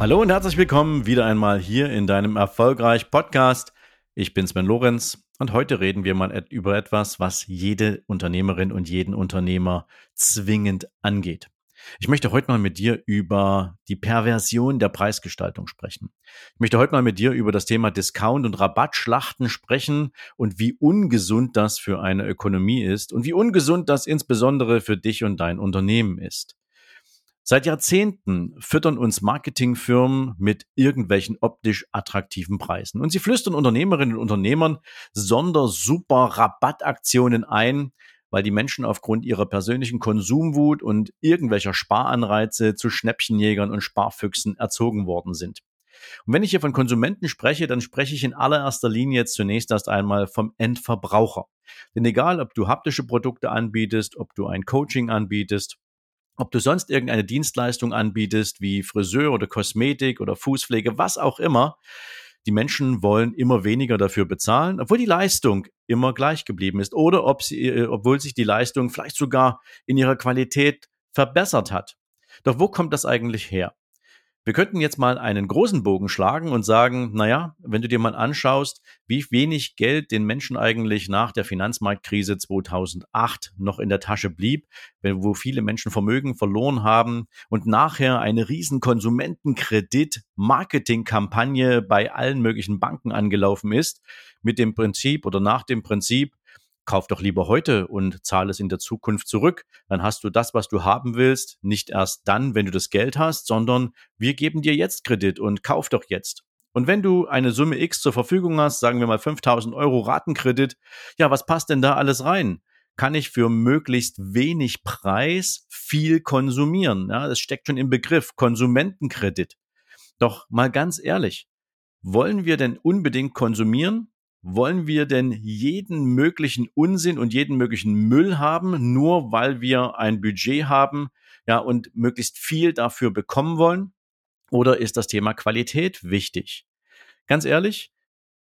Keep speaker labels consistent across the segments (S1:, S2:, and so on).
S1: Hallo und herzlich willkommen wieder einmal hier in deinem Erfolgreich Podcast. Ich bin Sven Lorenz und heute reden wir mal über etwas, was jede Unternehmerin und jeden Unternehmer zwingend angeht. Ich möchte heute mal mit dir über die Perversion der Preisgestaltung sprechen. Ich möchte heute mal mit dir über das Thema Discount und Rabattschlachten sprechen und wie ungesund das für eine Ökonomie ist und wie ungesund das insbesondere für dich und dein Unternehmen ist. Seit Jahrzehnten füttern uns Marketingfirmen mit irgendwelchen optisch attraktiven Preisen. Und sie flüstern Unternehmerinnen und Unternehmern Sondersuper Rabattaktionen ein, weil die Menschen aufgrund ihrer persönlichen Konsumwut und irgendwelcher Sparanreize zu Schnäppchenjägern und Sparfüchsen erzogen worden sind. Und wenn ich hier von Konsumenten spreche, dann spreche ich in allererster Linie jetzt zunächst erst einmal vom Endverbraucher. Denn egal, ob du haptische Produkte anbietest, ob du ein Coaching anbietest, ob du sonst irgendeine Dienstleistung anbietest, wie Friseur oder Kosmetik oder Fußpflege, was auch immer, die Menschen wollen immer weniger dafür bezahlen, obwohl die Leistung immer gleich geblieben ist oder ob sie, äh, obwohl sich die Leistung vielleicht sogar in ihrer Qualität verbessert hat. Doch wo kommt das eigentlich her? Wir könnten jetzt mal einen großen Bogen schlagen und sagen, naja, wenn du dir mal anschaust, wie wenig Geld den Menschen eigentlich nach der Finanzmarktkrise 2008 noch in der Tasche blieb, wo viele Menschen Vermögen verloren haben und nachher eine riesen Konsumentenkredit-Marketing-Kampagne bei allen möglichen Banken angelaufen ist, mit dem Prinzip oder nach dem Prinzip, kauf doch lieber heute und zahle es in der Zukunft zurück. Dann hast du das, was du haben willst, nicht erst dann, wenn du das Geld hast, sondern wir geben dir jetzt Kredit und kauf doch jetzt. Und wenn du eine Summe X zur Verfügung hast, sagen wir mal 5000 Euro Ratenkredit, ja, was passt denn da alles rein? Kann ich für möglichst wenig Preis viel konsumieren? Ja, das steckt schon im Begriff Konsumentenkredit. Doch mal ganz ehrlich, wollen wir denn unbedingt konsumieren? Wollen wir denn jeden möglichen Unsinn und jeden möglichen Müll haben, nur weil wir ein Budget haben, ja, und möglichst viel dafür bekommen wollen? Oder ist das Thema Qualität wichtig? Ganz ehrlich,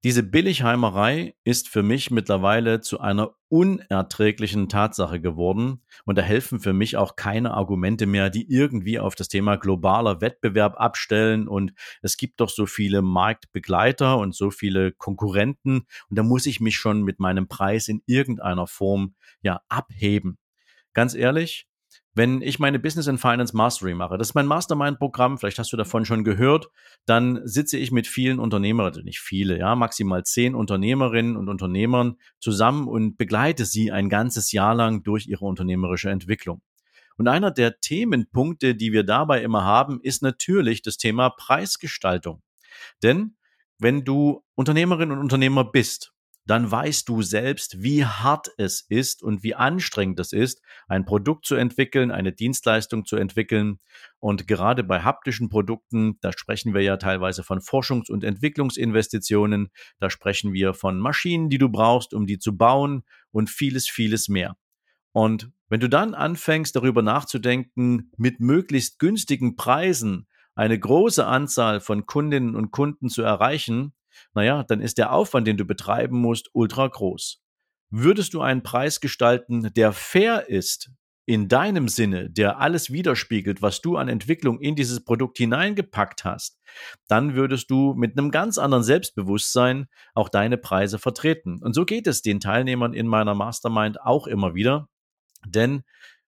S1: diese Billigheimerei ist für mich mittlerweile zu einer unerträglichen Tatsache geworden. Und da helfen für mich auch keine Argumente mehr, die irgendwie auf das Thema globaler Wettbewerb abstellen. Und es gibt doch so viele Marktbegleiter und so viele Konkurrenten. Und da muss ich mich schon mit meinem Preis in irgendeiner Form ja abheben. Ganz ehrlich, wenn ich meine Business and Finance Mastery mache, das ist mein Mastermind-Programm, vielleicht hast du davon schon gehört, dann sitze ich mit vielen Unternehmern, also nicht viele, ja, maximal zehn Unternehmerinnen und Unternehmern zusammen und begleite sie ein ganzes Jahr lang durch ihre unternehmerische Entwicklung. Und einer der Themenpunkte, die wir dabei immer haben, ist natürlich das Thema Preisgestaltung. Denn wenn du Unternehmerin und Unternehmer bist dann weißt du selbst, wie hart es ist und wie anstrengend es ist, ein Produkt zu entwickeln, eine Dienstleistung zu entwickeln. Und gerade bei haptischen Produkten, da sprechen wir ja teilweise von Forschungs- und Entwicklungsinvestitionen, da sprechen wir von Maschinen, die du brauchst, um die zu bauen und vieles, vieles mehr. Und wenn du dann anfängst, darüber nachzudenken, mit möglichst günstigen Preisen eine große Anzahl von Kundinnen und Kunden zu erreichen, naja, dann ist der Aufwand, den du betreiben musst, ultra groß. Würdest du einen Preis gestalten, der fair ist, in deinem Sinne, der alles widerspiegelt, was du an Entwicklung in dieses Produkt hineingepackt hast, dann würdest du mit einem ganz anderen Selbstbewusstsein auch deine Preise vertreten. Und so geht es den Teilnehmern in meiner Mastermind auch immer wieder. Denn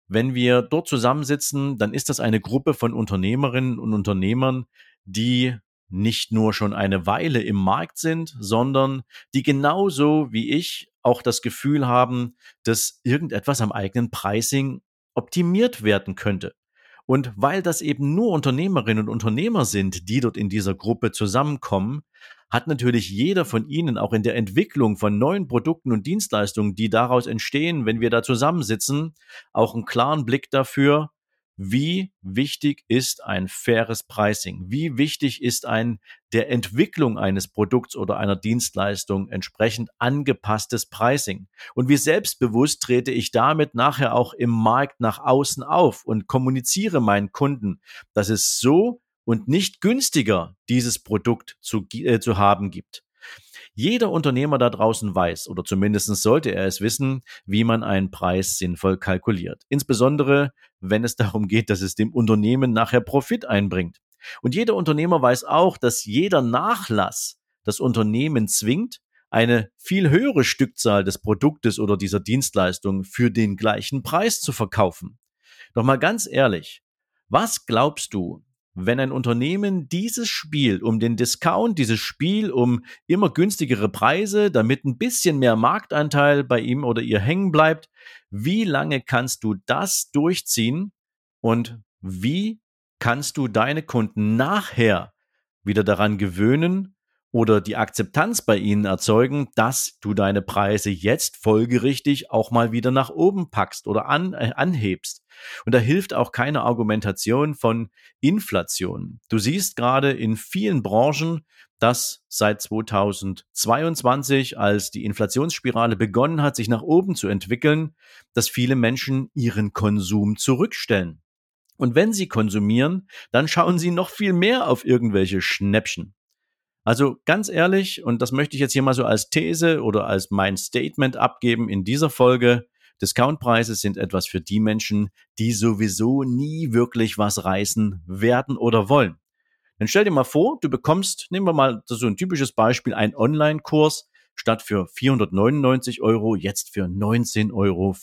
S1: wenn wir dort zusammensitzen, dann ist das eine Gruppe von Unternehmerinnen und Unternehmern, die nicht nur schon eine Weile im Markt sind, sondern die genauso wie ich auch das Gefühl haben, dass irgendetwas am eigenen Pricing optimiert werden könnte. Und weil das eben nur Unternehmerinnen und Unternehmer sind, die dort in dieser Gruppe zusammenkommen, hat natürlich jeder von ihnen auch in der Entwicklung von neuen Produkten und Dienstleistungen, die daraus entstehen, wenn wir da zusammensitzen, auch einen klaren Blick dafür, wie wichtig ist ein faires Pricing? Wie wichtig ist ein der Entwicklung eines Produkts oder einer Dienstleistung entsprechend angepasstes Pricing? Und wie selbstbewusst trete ich damit nachher auch im Markt nach außen auf und kommuniziere meinen Kunden, dass es so und nicht günstiger dieses Produkt zu, äh, zu haben gibt? Jeder Unternehmer da draußen weiß, oder zumindest sollte er es wissen, wie man einen Preis sinnvoll kalkuliert. Insbesondere, wenn es darum geht, dass es dem Unternehmen nachher Profit einbringt. Und jeder Unternehmer weiß auch, dass jeder Nachlass das Unternehmen zwingt, eine viel höhere Stückzahl des Produktes oder dieser Dienstleistung für den gleichen Preis zu verkaufen. Doch mal ganz ehrlich, was glaubst du, wenn ein Unternehmen dieses Spiel um den Discount, dieses Spiel um immer günstigere Preise, damit ein bisschen mehr Marktanteil bei ihm oder ihr hängen bleibt, wie lange kannst du das durchziehen und wie kannst du deine Kunden nachher wieder daran gewöhnen, oder die Akzeptanz bei ihnen erzeugen, dass du deine Preise jetzt folgerichtig auch mal wieder nach oben packst oder an, äh, anhebst. Und da hilft auch keine Argumentation von Inflation. Du siehst gerade in vielen Branchen, dass seit 2022, als die Inflationsspirale begonnen hat, sich nach oben zu entwickeln, dass viele Menschen ihren Konsum zurückstellen. Und wenn sie konsumieren, dann schauen sie noch viel mehr auf irgendwelche Schnäppchen. Also ganz ehrlich, und das möchte ich jetzt hier mal so als These oder als mein Statement abgeben in dieser Folge, Discountpreise sind etwas für die Menschen, die sowieso nie wirklich was reißen werden oder wollen. Dann stell dir mal vor, du bekommst, nehmen wir mal so ein typisches Beispiel, einen Online-Kurs statt für 499 Euro, jetzt für 19,95 Euro.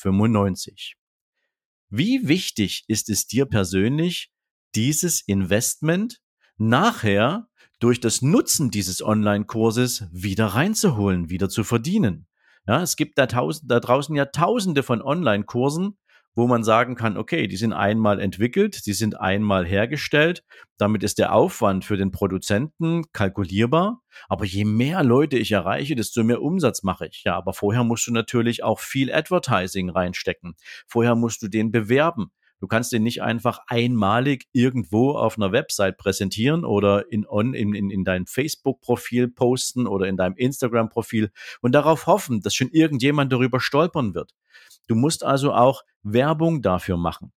S1: Wie wichtig ist es dir persönlich, dieses Investment nachher durch das Nutzen dieses Online-Kurses wieder reinzuholen, wieder zu verdienen. Ja, es gibt da, tausend, da draußen ja tausende von Online-Kursen, wo man sagen kann, okay, die sind einmal entwickelt, die sind einmal hergestellt, damit ist der Aufwand für den Produzenten kalkulierbar, aber je mehr Leute ich erreiche, desto mehr Umsatz mache ich. Ja, aber vorher musst du natürlich auch viel Advertising reinstecken. Vorher musst du den bewerben. Du kannst den nicht einfach einmalig irgendwo auf einer Website präsentieren oder in, on, in, in, in dein Facebook-Profil posten oder in deinem Instagram-Profil und darauf hoffen, dass schon irgendjemand darüber stolpern wird. Du musst also auch Werbung dafür machen.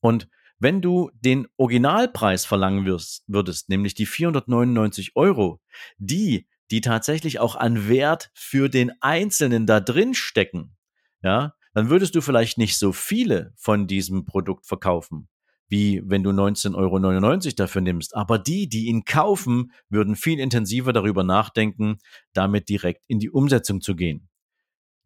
S1: Und wenn du den Originalpreis verlangen wirst, würdest, nämlich die 499 Euro, die, die tatsächlich auch an Wert für den Einzelnen da drin stecken, ja, dann würdest du vielleicht nicht so viele von diesem Produkt verkaufen, wie wenn du 19,99 Euro dafür nimmst. Aber die, die ihn kaufen, würden viel intensiver darüber nachdenken, damit direkt in die Umsetzung zu gehen.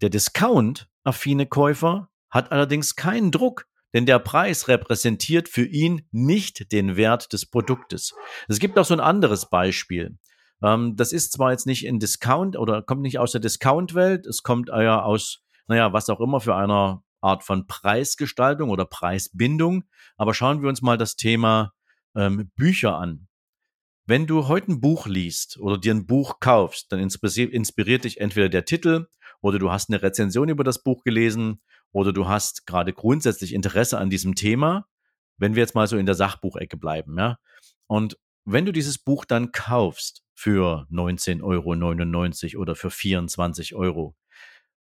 S1: Der Discount-affine Käufer hat allerdings keinen Druck, denn der Preis repräsentiert für ihn nicht den Wert des Produktes. Es gibt auch so ein anderes Beispiel. Ähm, das ist zwar jetzt nicht in Discount oder kommt nicht aus der Discount-Welt, es kommt eher aus naja, was auch immer für einer Art von Preisgestaltung oder Preisbindung. Aber schauen wir uns mal das Thema ähm, Bücher an. Wenn du heute ein Buch liest oder dir ein Buch kaufst, dann inspiriert dich entweder der Titel oder du hast eine Rezension über das Buch gelesen oder du hast gerade grundsätzlich Interesse an diesem Thema, wenn wir jetzt mal so in der Sachbuchecke bleiben, ja. Und wenn du dieses Buch dann kaufst für 19,99 Euro oder für 24 Euro,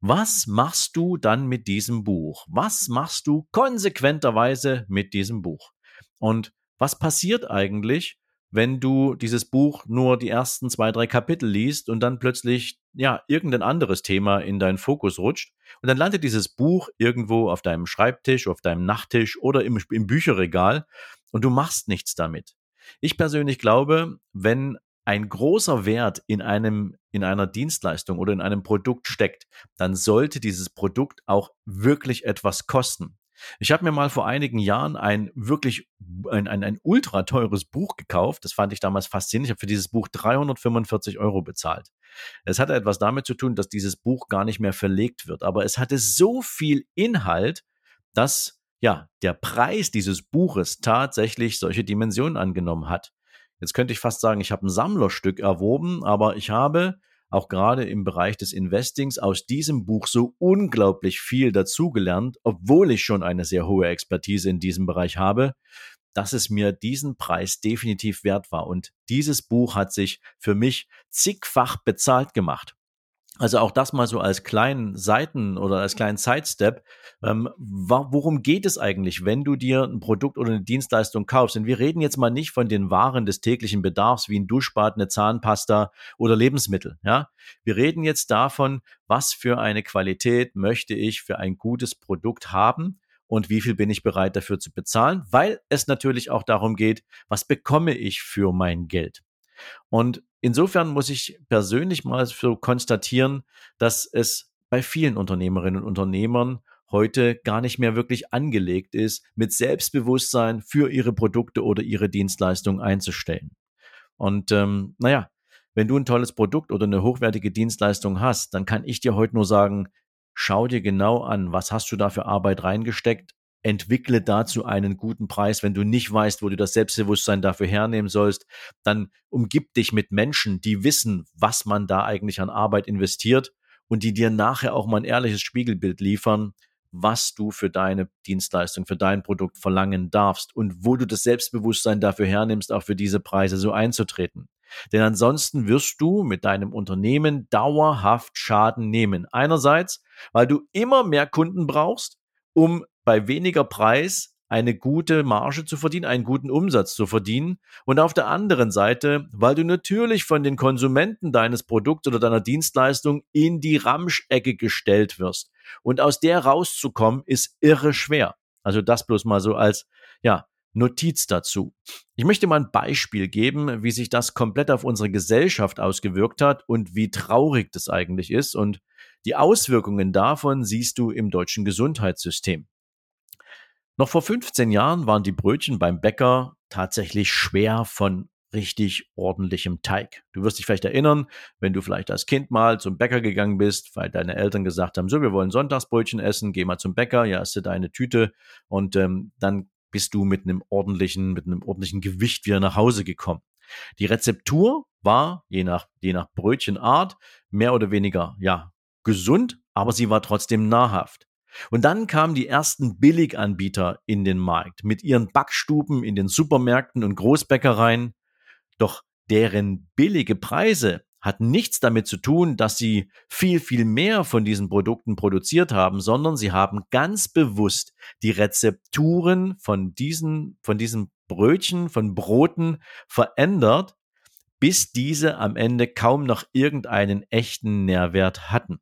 S1: was machst du dann mit diesem Buch? Was machst du konsequenterweise mit diesem Buch? Und was passiert eigentlich, wenn du dieses Buch nur die ersten zwei, drei Kapitel liest und dann plötzlich, ja, irgendein anderes Thema in deinen Fokus rutscht und dann landet dieses Buch irgendwo auf deinem Schreibtisch, auf deinem Nachttisch oder im, im Bücherregal und du machst nichts damit. Ich persönlich glaube, wenn ein großer Wert in einem, in einer Dienstleistung oder in einem Produkt steckt, dann sollte dieses Produkt auch wirklich etwas kosten. Ich habe mir mal vor einigen Jahren ein wirklich ein, ein, ein ultra teures Buch gekauft. Das fand ich damals faszinierend. Ich habe für dieses Buch 345 Euro bezahlt. Es hatte etwas damit zu tun, dass dieses Buch gar nicht mehr verlegt wird. Aber es hatte so viel Inhalt, dass ja der Preis dieses Buches tatsächlich solche Dimensionen angenommen hat. Jetzt könnte ich fast sagen, ich habe ein Sammlerstück erworben, aber ich habe auch gerade im Bereich des Investings aus diesem Buch so unglaublich viel dazugelernt, obwohl ich schon eine sehr hohe Expertise in diesem Bereich habe, dass es mir diesen Preis definitiv wert war. Und dieses Buch hat sich für mich zigfach bezahlt gemacht. Also auch das mal so als kleinen Seiten oder als kleinen Sidestep. Ähm, worum geht es eigentlich, wenn du dir ein Produkt oder eine Dienstleistung kaufst? Und wir reden jetzt mal nicht von den Waren des täglichen Bedarfs wie ein Duschbad, eine Zahnpasta oder Lebensmittel. Ja, wir reden jetzt davon, was für eine Qualität möchte ich für ein gutes Produkt haben und wie viel bin ich bereit dafür zu bezahlen, weil es natürlich auch darum geht, was bekomme ich für mein Geld. Und insofern muss ich persönlich mal so konstatieren, dass es bei vielen Unternehmerinnen und Unternehmern heute gar nicht mehr wirklich angelegt ist, mit Selbstbewusstsein für ihre Produkte oder ihre Dienstleistungen einzustellen. Und ähm, naja, wenn du ein tolles Produkt oder eine hochwertige Dienstleistung hast, dann kann ich dir heute nur sagen, schau dir genau an, was hast du da für Arbeit reingesteckt, entwickle dazu einen guten Preis. Wenn du nicht weißt, wo du das Selbstbewusstsein dafür hernehmen sollst, dann umgib dich mit Menschen, die wissen, was man da eigentlich an Arbeit investiert und die dir nachher auch mal ein ehrliches Spiegelbild liefern, was du für deine Dienstleistung, für dein Produkt verlangen darfst und wo du das Selbstbewusstsein dafür hernimmst, auch für diese Preise so einzutreten. Denn ansonsten wirst du mit deinem Unternehmen dauerhaft Schaden nehmen. Einerseits, weil du immer mehr Kunden brauchst, um bei weniger Preis eine gute Marge zu verdienen, einen guten Umsatz zu verdienen. Und auf der anderen Seite, weil du natürlich von den Konsumenten deines Produkts oder deiner Dienstleistung in die Ramschecke gestellt wirst. Und aus der rauszukommen, ist irre schwer. Also das bloß mal so als, ja, Notiz dazu. Ich möchte mal ein Beispiel geben, wie sich das komplett auf unsere Gesellschaft ausgewirkt hat und wie traurig das eigentlich ist. Und die Auswirkungen davon siehst du im deutschen Gesundheitssystem. Noch vor 15 Jahren waren die Brötchen beim Bäcker tatsächlich schwer von richtig ordentlichem Teig. Du wirst dich vielleicht erinnern, wenn du vielleicht als Kind mal zum Bäcker gegangen bist, weil deine Eltern gesagt haben, so, wir wollen Sonntagsbrötchen essen, geh mal zum Bäcker, ja, hast du deine Tüte und ähm, dann bist du mit einem ordentlichen, mit einem ordentlichen Gewicht wieder nach Hause gekommen. Die Rezeptur war, je nach, je nach Brötchenart, mehr oder weniger, ja, gesund, aber sie war trotzdem nahrhaft. Und dann kamen die ersten Billiganbieter in den Markt mit ihren Backstuben in den Supermärkten und Großbäckereien. Doch deren billige Preise hatten nichts damit zu tun, dass sie viel, viel mehr von diesen Produkten produziert haben, sondern sie haben ganz bewusst die Rezepturen von diesen, von diesen Brötchen, von Broten verändert, bis diese am Ende kaum noch irgendeinen echten Nährwert hatten.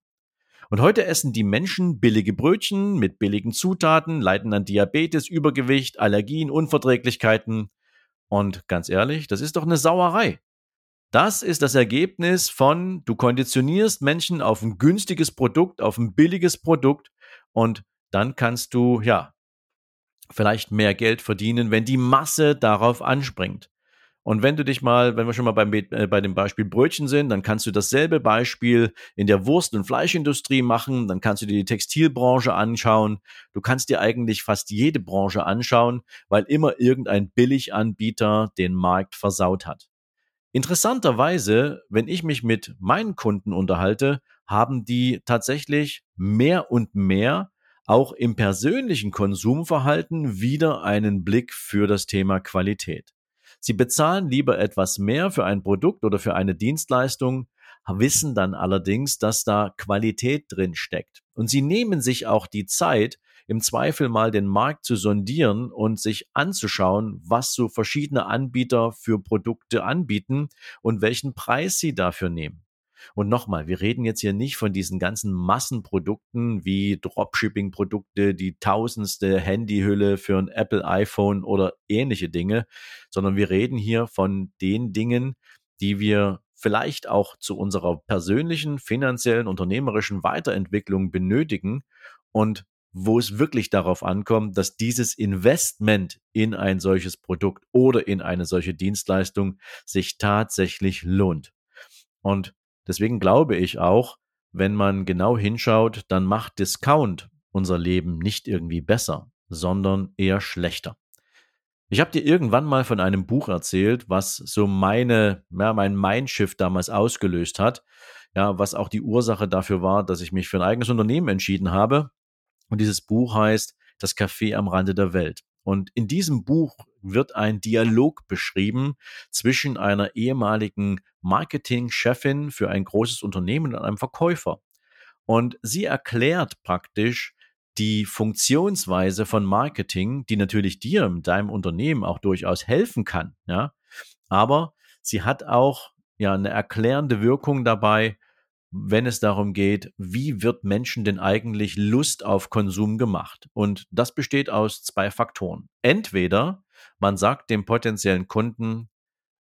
S1: Und heute essen die Menschen billige Brötchen mit billigen Zutaten, leiden an Diabetes, Übergewicht, Allergien, Unverträglichkeiten. Und ganz ehrlich, das ist doch eine Sauerei. Das ist das Ergebnis von, du konditionierst Menschen auf ein günstiges Produkt, auf ein billiges Produkt und dann kannst du, ja, vielleicht mehr Geld verdienen, wenn die Masse darauf anspringt. Und wenn du dich mal, wenn wir schon mal beim, äh, bei dem Beispiel Brötchen sind, dann kannst du dasselbe Beispiel in der Wurst- und Fleischindustrie machen, dann kannst du dir die Textilbranche anschauen. Du kannst dir eigentlich fast jede Branche anschauen, weil immer irgendein Billiganbieter den Markt versaut hat. Interessanterweise, wenn ich mich mit meinen Kunden unterhalte, haben die tatsächlich mehr und mehr auch im persönlichen Konsumverhalten wieder einen Blick für das Thema Qualität. Sie bezahlen lieber etwas mehr für ein Produkt oder für eine Dienstleistung, wissen dann allerdings, dass da Qualität drin steckt. Und sie nehmen sich auch die Zeit, im Zweifel mal den Markt zu sondieren und sich anzuschauen, was so verschiedene Anbieter für Produkte anbieten und welchen Preis sie dafür nehmen. Und nochmal, wir reden jetzt hier nicht von diesen ganzen Massenprodukten wie Dropshipping-Produkte, die tausendste Handyhülle für ein Apple iPhone oder ähnliche Dinge, sondern wir reden hier von den Dingen, die wir vielleicht auch zu unserer persönlichen, finanziellen, unternehmerischen Weiterentwicklung benötigen und wo es wirklich darauf ankommt, dass dieses Investment in ein solches Produkt oder in eine solche Dienstleistung sich tatsächlich lohnt. Und Deswegen glaube ich auch, wenn man genau hinschaut, dann macht Discount unser Leben nicht irgendwie besser, sondern eher schlechter. Ich habe dir irgendwann mal von einem Buch erzählt, was so meine, ja, mein Mindshift damals ausgelöst hat. ja, was auch die Ursache dafür war, dass ich mich für ein eigenes Unternehmen entschieden habe. Und dieses Buch heißt Das Café am Rande der Welt. Und in diesem Buch wird ein Dialog beschrieben zwischen einer ehemaligen Marketingchefin für ein großes Unternehmen und einem Verkäufer. Und sie erklärt praktisch die Funktionsweise von Marketing, die natürlich dir in deinem Unternehmen auch durchaus helfen kann, ja. Aber sie hat auch ja eine erklärende Wirkung dabei, wenn es darum geht, wie wird Menschen denn eigentlich Lust auf Konsum gemacht? Und das besteht aus zwei Faktoren. Entweder man sagt dem potenziellen Kunden,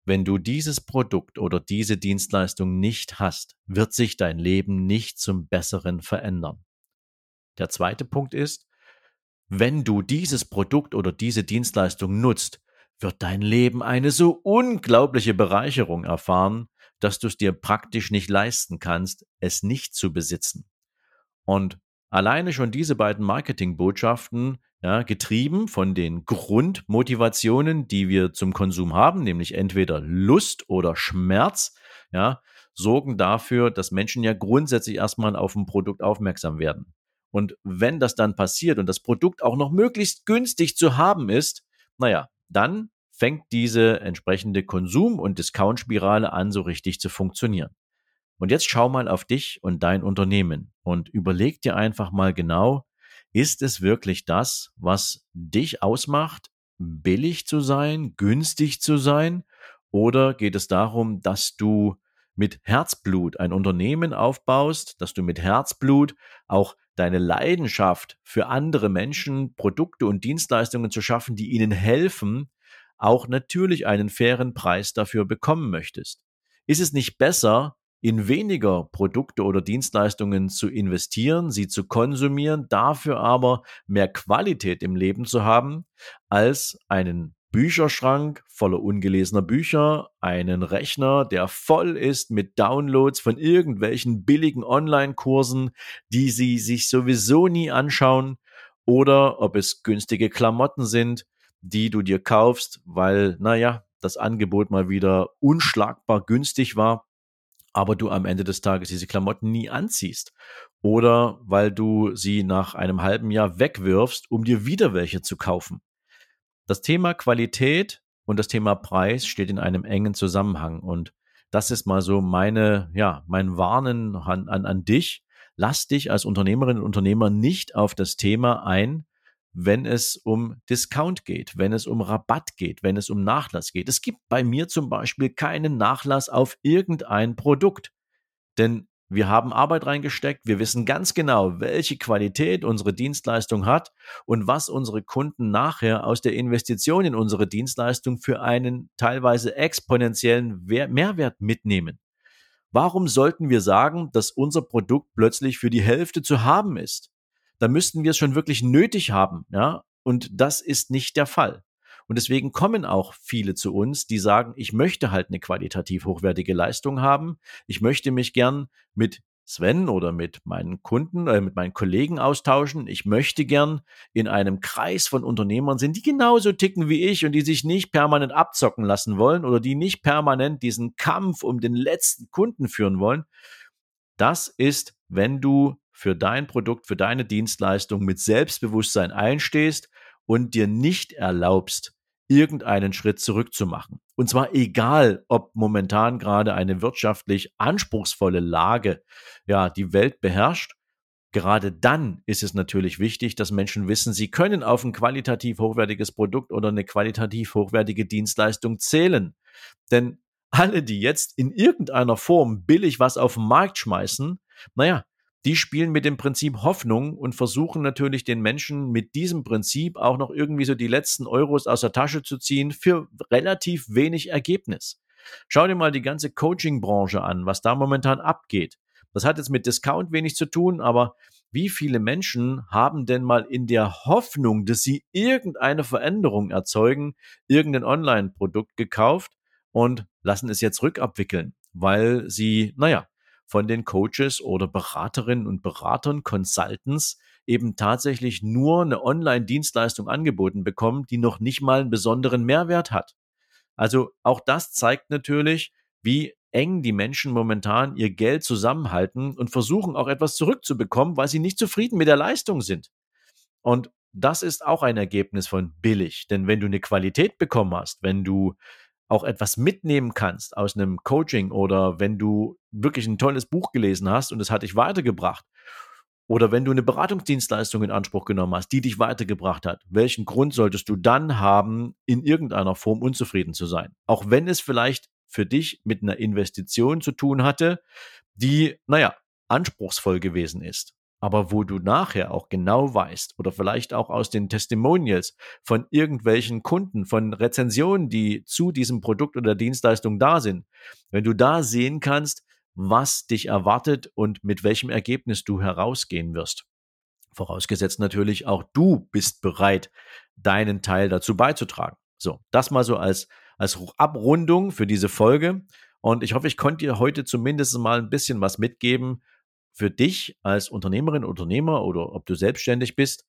S1: wenn du dieses Produkt oder diese Dienstleistung nicht hast, wird sich dein Leben nicht zum Besseren verändern. Der zweite Punkt ist, wenn du dieses Produkt oder diese Dienstleistung nutzt, wird dein Leben eine so unglaubliche Bereicherung erfahren, dass du es dir praktisch nicht leisten kannst, es nicht zu besitzen. Und alleine schon diese beiden Marketingbotschaften, ja, getrieben von den Grundmotivationen, die wir zum Konsum haben, nämlich entweder Lust oder Schmerz, ja, sorgen dafür, dass Menschen ja grundsätzlich erstmal auf ein Produkt aufmerksam werden. Und wenn das dann passiert und das Produkt auch noch möglichst günstig zu haben ist, naja, dann fängt diese entsprechende Konsum- und Discount-Spirale an, so richtig zu funktionieren. Und jetzt schau mal auf dich und dein Unternehmen und überleg dir einfach mal genau, ist es wirklich das, was dich ausmacht, billig zu sein, günstig zu sein? Oder geht es darum, dass du mit Herzblut ein Unternehmen aufbaust, dass du mit Herzblut auch deine Leidenschaft für andere Menschen, Produkte und Dienstleistungen zu schaffen, die ihnen helfen, auch natürlich einen fairen Preis dafür bekommen möchtest. Ist es nicht besser, in weniger Produkte oder Dienstleistungen zu investieren, sie zu konsumieren, dafür aber mehr Qualität im Leben zu haben, als einen Bücherschrank voller ungelesener Bücher, einen Rechner, der voll ist mit Downloads von irgendwelchen billigen Online-Kursen, die Sie sich sowieso nie anschauen, oder ob es günstige Klamotten sind, die du dir kaufst, weil, naja, das Angebot mal wieder unschlagbar günstig war, aber du am Ende des Tages diese Klamotten nie anziehst. Oder weil du sie nach einem halben Jahr wegwirfst, um dir wieder welche zu kaufen. Das Thema Qualität und das Thema Preis steht in einem engen Zusammenhang. Und das ist mal so meine, ja, mein Warnen an, an, an dich. Lass dich als Unternehmerin und Unternehmer nicht auf das Thema ein, wenn es um Discount geht, wenn es um Rabatt geht, wenn es um Nachlass geht. Es gibt bei mir zum Beispiel keinen Nachlass auf irgendein Produkt. Denn wir haben Arbeit reingesteckt, wir wissen ganz genau, welche Qualität unsere Dienstleistung hat und was unsere Kunden nachher aus der Investition in unsere Dienstleistung für einen teilweise exponentiellen Mehrwert mitnehmen. Warum sollten wir sagen, dass unser Produkt plötzlich für die Hälfte zu haben ist? Da müssten wir es schon wirklich nötig haben, ja. Und das ist nicht der Fall. Und deswegen kommen auch viele zu uns, die sagen, ich möchte halt eine qualitativ hochwertige Leistung haben. Ich möchte mich gern mit Sven oder mit meinen Kunden, äh, mit meinen Kollegen austauschen. Ich möchte gern in einem Kreis von Unternehmern sind, die genauso ticken wie ich und die sich nicht permanent abzocken lassen wollen oder die nicht permanent diesen Kampf um den letzten Kunden führen wollen. Das ist, wenn du für dein Produkt, für deine Dienstleistung mit Selbstbewusstsein einstehst und dir nicht erlaubst, irgendeinen Schritt zurückzumachen. Und zwar egal, ob momentan gerade eine wirtschaftlich anspruchsvolle Lage ja die Welt beherrscht. Gerade dann ist es natürlich wichtig, dass Menschen wissen, sie können auf ein qualitativ hochwertiges Produkt oder eine qualitativ hochwertige Dienstleistung zählen. Denn alle, die jetzt in irgendeiner Form billig was auf den Markt schmeißen, naja, die spielen mit dem Prinzip Hoffnung und versuchen natürlich den Menschen mit diesem Prinzip auch noch irgendwie so die letzten Euros aus der Tasche zu ziehen für relativ wenig Ergebnis. Schau dir mal die ganze Coaching-Branche an, was da momentan abgeht. Das hat jetzt mit Discount wenig zu tun, aber wie viele Menschen haben denn mal in der Hoffnung, dass sie irgendeine Veränderung erzeugen, irgendein Online-Produkt gekauft und lassen es jetzt rückabwickeln, weil sie, naja, von den Coaches oder Beraterinnen und Beratern, Consultants eben tatsächlich nur eine Online-Dienstleistung angeboten bekommen, die noch nicht mal einen besonderen Mehrwert hat. Also auch das zeigt natürlich, wie eng die Menschen momentan ihr Geld zusammenhalten und versuchen auch etwas zurückzubekommen, weil sie nicht zufrieden mit der Leistung sind. Und das ist auch ein Ergebnis von billig. Denn wenn du eine Qualität bekommen hast, wenn du auch etwas mitnehmen kannst aus einem Coaching oder wenn du wirklich ein tolles Buch gelesen hast und es hat dich weitergebracht oder wenn du eine Beratungsdienstleistung in Anspruch genommen hast, die dich weitergebracht hat, welchen Grund solltest du dann haben, in irgendeiner Form unzufrieden zu sein? Auch wenn es vielleicht für dich mit einer Investition zu tun hatte, die, naja, anspruchsvoll gewesen ist aber wo du nachher auch genau weißt oder vielleicht auch aus den Testimonials von irgendwelchen Kunden, von Rezensionen, die zu diesem Produkt oder Dienstleistung da sind, wenn du da sehen kannst, was dich erwartet und mit welchem Ergebnis du herausgehen wirst. Vorausgesetzt natürlich auch du bist bereit, deinen Teil dazu beizutragen. So, das mal so als, als Abrundung für diese Folge. Und ich hoffe, ich konnte dir heute zumindest mal ein bisschen was mitgeben, für dich als Unternehmerin, Unternehmer oder ob du selbstständig bist,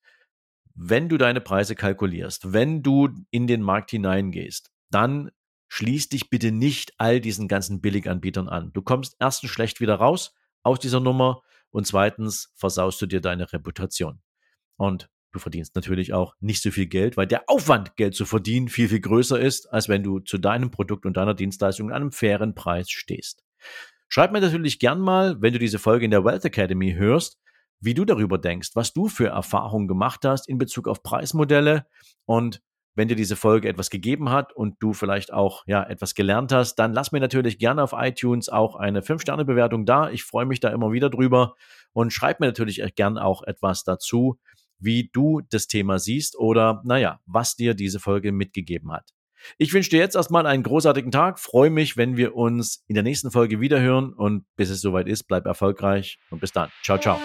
S1: wenn du deine Preise kalkulierst, wenn du in den Markt hineingehst, dann schließ dich bitte nicht all diesen ganzen Billiganbietern an. Du kommst erstens schlecht wieder raus aus dieser Nummer und zweitens versaust du dir deine Reputation. Und du verdienst natürlich auch nicht so viel Geld, weil der Aufwand, Geld zu verdienen, viel, viel größer ist, als wenn du zu deinem Produkt und deiner Dienstleistung an einem fairen Preis stehst. Schreib mir natürlich gern mal, wenn du diese Folge in der Wealth Academy hörst, wie du darüber denkst, was du für Erfahrungen gemacht hast in Bezug auf Preismodelle und wenn dir diese Folge etwas gegeben hat und du vielleicht auch ja etwas gelernt hast, dann lass mir natürlich gerne auf iTunes auch eine 5-Sterne-Bewertung da. Ich freue mich da immer wieder drüber und schreib mir natürlich gern auch etwas dazu, wie du das Thema siehst oder naja, was dir diese Folge mitgegeben hat. Ich wünsche dir jetzt erstmal einen großartigen Tag, freue mich, wenn wir uns in der nächsten Folge wiederhören und bis es soweit ist, bleib erfolgreich und bis dann. Ciao, ciao.